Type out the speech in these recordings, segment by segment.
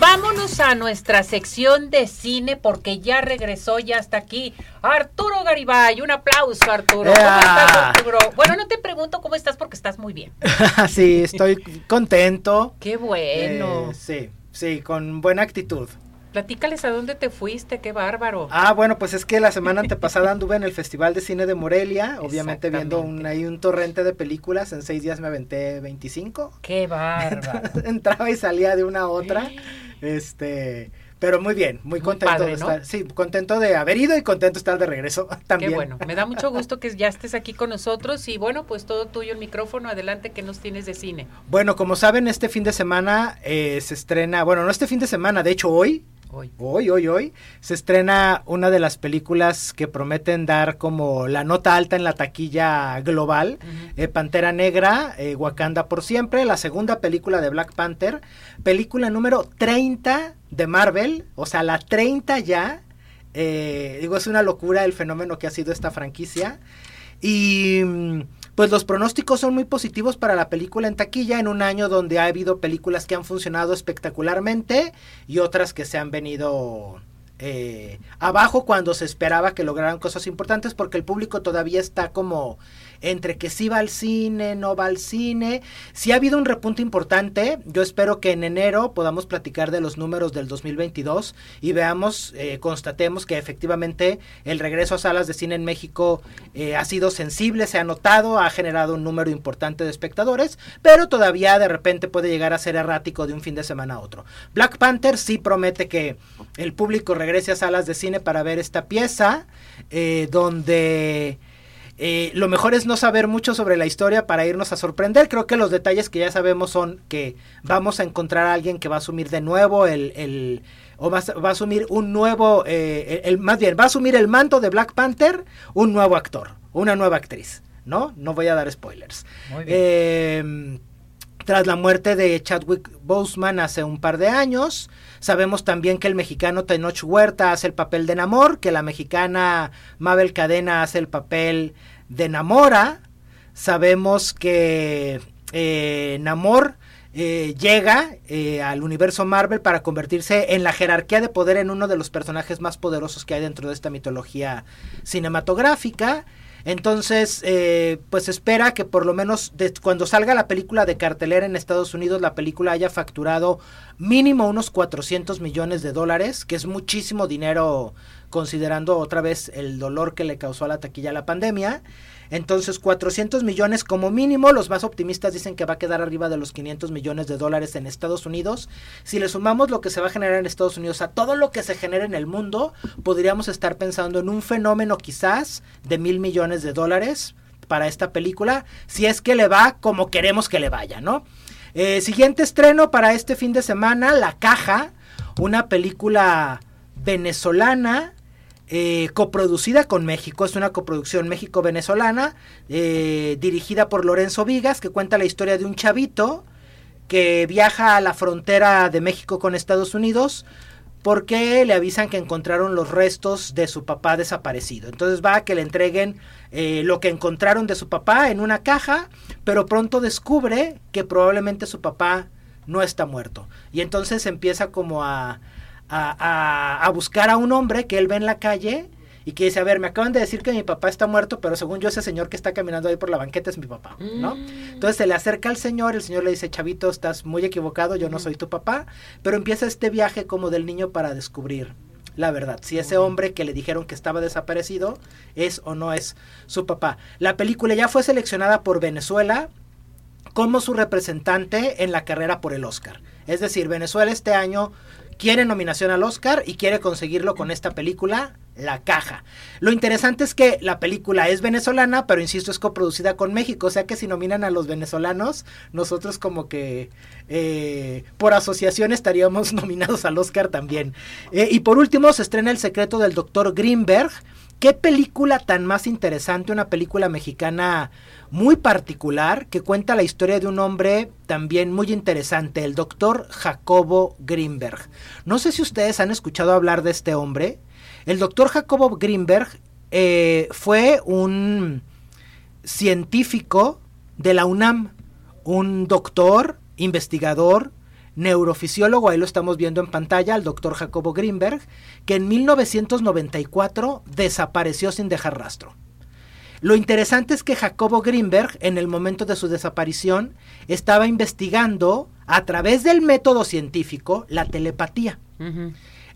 vámonos a nuestra sección de cine porque ya regresó, ya está aquí Arturo Garibay. Un aplauso, Arturo. ¿Cómo estás, Arturo? Bueno, no te pregunto cómo estás porque estás muy bien. sí, estoy contento. Qué bueno. Eh, sí, sí, con buena actitud. Platícales a dónde te fuiste, qué bárbaro. Ah, bueno, pues es que la semana antepasada anduve en el Festival de Cine de Morelia, obviamente viendo un, ahí un torrente de películas, en seis días me aventé 25. Qué bárbaro. Entraba y salía de una a otra, este, pero muy bien, muy, contento de estar, sí, contento de haber ido y contento de estar de regreso también. Qué bueno, me da mucho gusto que ya estés aquí con nosotros y bueno, pues todo tuyo el micrófono, adelante que nos tienes de cine. Bueno, como saben, este fin de semana eh, se estrena, bueno, no este fin de semana, de hecho hoy, Hoy. Hoy, hoy, hoy se estrena una de las películas que prometen dar como la nota alta en la taquilla global, eh, Pantera Negra, eh, Wakanda por siempre, la segunda película de Black Panther, película número 30 de Marvel, o sea, la 30 ya, eh, digo, es una locura el fenómeno que ha sido esta franquicia. Y mm, pues los pronósticos son muy positivos para la película en taquilla en un año donde ha habido películas que han funcionado espectacularmente y otras que se han venido eh, abajo cuando se esperaba que lograran cosas importantes porque el público todavía está como entre que sí va al cine, no va al cine. Si ha habido un repunte importante. Yo espero que en enero podamos platicar de los números del 2022 y veamos, eh, constatemos que efectivamente el regreso a salas de cine en México eh, ha sido sensible, se ha notado, ha generado un número importante de espectadores, pero todavía de repente puede llegar a ser errático de un fin de semana a otro. Black Panther sí promete que el público regrese a salas de cine para ver esta pieza, eh, donde eh, lo mejor es no saber mucho sobre la historia para irnos a sorprender. Creo que los detalles que ya sabemos son que vamos a encontrar a alguien que va a asumir de nuevo el, el o va, a asumir un nuevo, eh, el, más bien, va a asumir el manto de Black Panther un nuevo actor, una nueva actriz, ¿no? No voy a dar spoilers. Eh, tras la muerte de Chadwick Boseman hace un par de años, sabemos también que el mexicano Tenoch Huerta hace el papel de Namor, que la mexicana Mabel Cadena hace el papel de Namora. Sabemos que eh, Namor eh, llega eh, al universo Marvel para convertirse en la jerarquía de poder en uno de los personajes más poderosos que hay dentro de esta mitología cinematográfica. Entonces, eh, pues espera que por lo menos cuando salga la película de cartelera en Estados Unidos, la película haya facturado mínimo unos 400 millones de dólares, que es muchísimo dinero considerando otra vez el dolor que le causó a la taquilla la pandemia. Entonces, 400 millones como mínimo, los más optimistas dicen que va a quedar arriba de los 500 millones de dólares en Estados Unidos. Si le sumamos lo que se va a generar en Estados Unidos a todo lo que se genera en el mundo, podríamos estar pensando en un fenómeno quizás de mil millones de dólares para esta película, si es que le va como queremos que le vaya, ¿no? Eh, siguiente estreno para este fin de semana, La Caja, una película venezolana eh, coproducida con México, es una coproducción México-venezolana, eh, dirigida por Lorenzo Vigas, que cuenta la historia de un chavito que viaja a la frontera de México con Estados Unidos porque le avisan que encontraron los restos de su papá desaparecido. Entonces va a que le entreguen eh, lo que encontraron de su papá en una caja, pero pronto descubre que probablemente su papá no está muerto. Y entonces empieza como a, a, buscar a un hombre que él ve en la calle y que dice, a ver, me acaban de decir que mi papá está muerto, pero según yo ese señor que está caminando ahí por la banqueta es mi papá, ¿no? Mm. Entonces se le acerca al señor, el señor le dice, chavito, estás muy equivocado, yo no soy tu papá, pero empieza este viaje como del niño para descubrir la verdad, si ese hombre que le dijeron que estaba desaparecido es o no es su papá. La película ya fue seleccionada por Venezuela como su representante en la carrera por el Oscar. Es decir, Venezuela este año quiere nominación al Oscar y quiere conseguirlo con esta película, La Caja. Lo interesante es que la película es venezolana, pero insisto, es coproducida con México, o sea que si nominan a los venezolanos, nosotros como que eh, por asociación estaríamos nominados al Oscar también. Eh, y por último, se estrena El secreto del doctor Greenberg. ¿Qué película tan más interesante? Una película mexicana muy particular que cuenta la historia de un hombre también muy interesante, el doctor Jacobo Greenberg. No sé si ustedes han escuchado hablar de este hombre. El doctor Jacobo Greenberg eh, fue un científico de la UNAM, un doctor, investigador, neurofisiólogo, ahí lo estamos viendo en pantalla, al doctor Jacobo Greenberg, que en 1994 desapareció sin dejar rastro. Lo interesante es que Jacobo Greenberg, en el momento de su desaparición, estaba investigando a través del método científico la telepatía.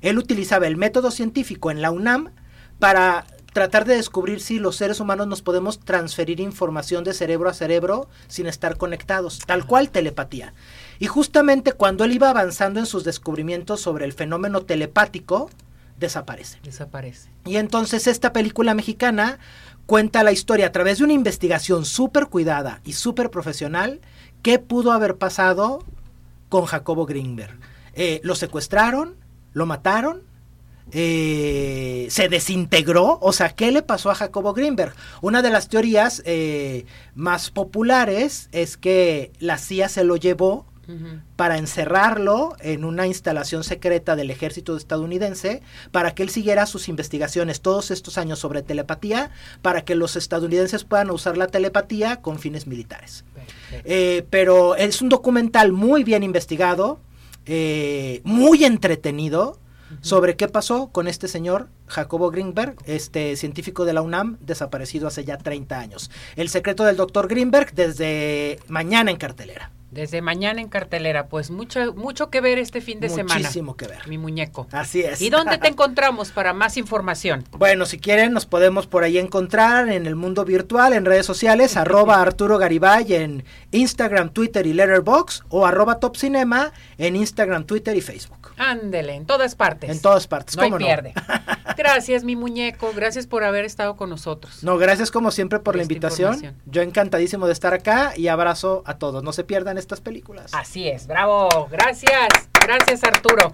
Él utilizaba el método científico en la UNAM para tratar de descubrir si los seres humanos nos podemos transferir información de cerebro a cerebro sin estar conectados, tal cual telepatía. Y justamente cuando él iba avanzando en sus descubrimientos sobre el fenómeno telepático, desaparece. Desaparece. Y entonces esta película mexicana cuenta la historia a través de una investigación súper cuidada y súper profesional qué pudo haber pasado con Jacobo Greenberg. Eh, lo secuestraron, lo mataron, eh, se desintegró. O sea, ¿qué le pasó a Jacobo Greenberg? Una de las teorías eh, más populares es que la CIA se lo llevó para encerrarlo en una instalación secreta del ejército estadounidense para que él siguiera sus investigaciones todos estos años sobre telepatía, para que los estadounidenses puedan usar la telepatía con fines militares. Eh, pero es un documental muy bien investigado, muy entretenido sobre qué pasó con este señor Jacobo Greenberg, este científico de la UNAM, desaparecido hace ya 30 años. El secreto del doctor Greenberg desde mañana en cartelera. Desde mañana en cartelera, pues mucho, mucho que ver este fin de semana. Muchísimo que ver. Mi muñeco. Así es. ¿Y dónde te encontramos para más información? Bueno, si quieren nos podemos por ahí encontrar en el mundo virtual, en redes sociales, arroba Arturo Garibay en Instagram, Twitter y Letterboxd o arroba Top Cinema en Instagram, Twitter y Facebook. Ándele, en todas partes. En todas partes, no hay pierde. Gracias, mi muñeco. Gracias por haber estado con nosotros. No, gracias como siempre por, la invitación. Yo encantadísimo de estar acá y abrazo a todos. No se pierdan estas películas. Así es, bravo. Gracias. Gracias, Arturo.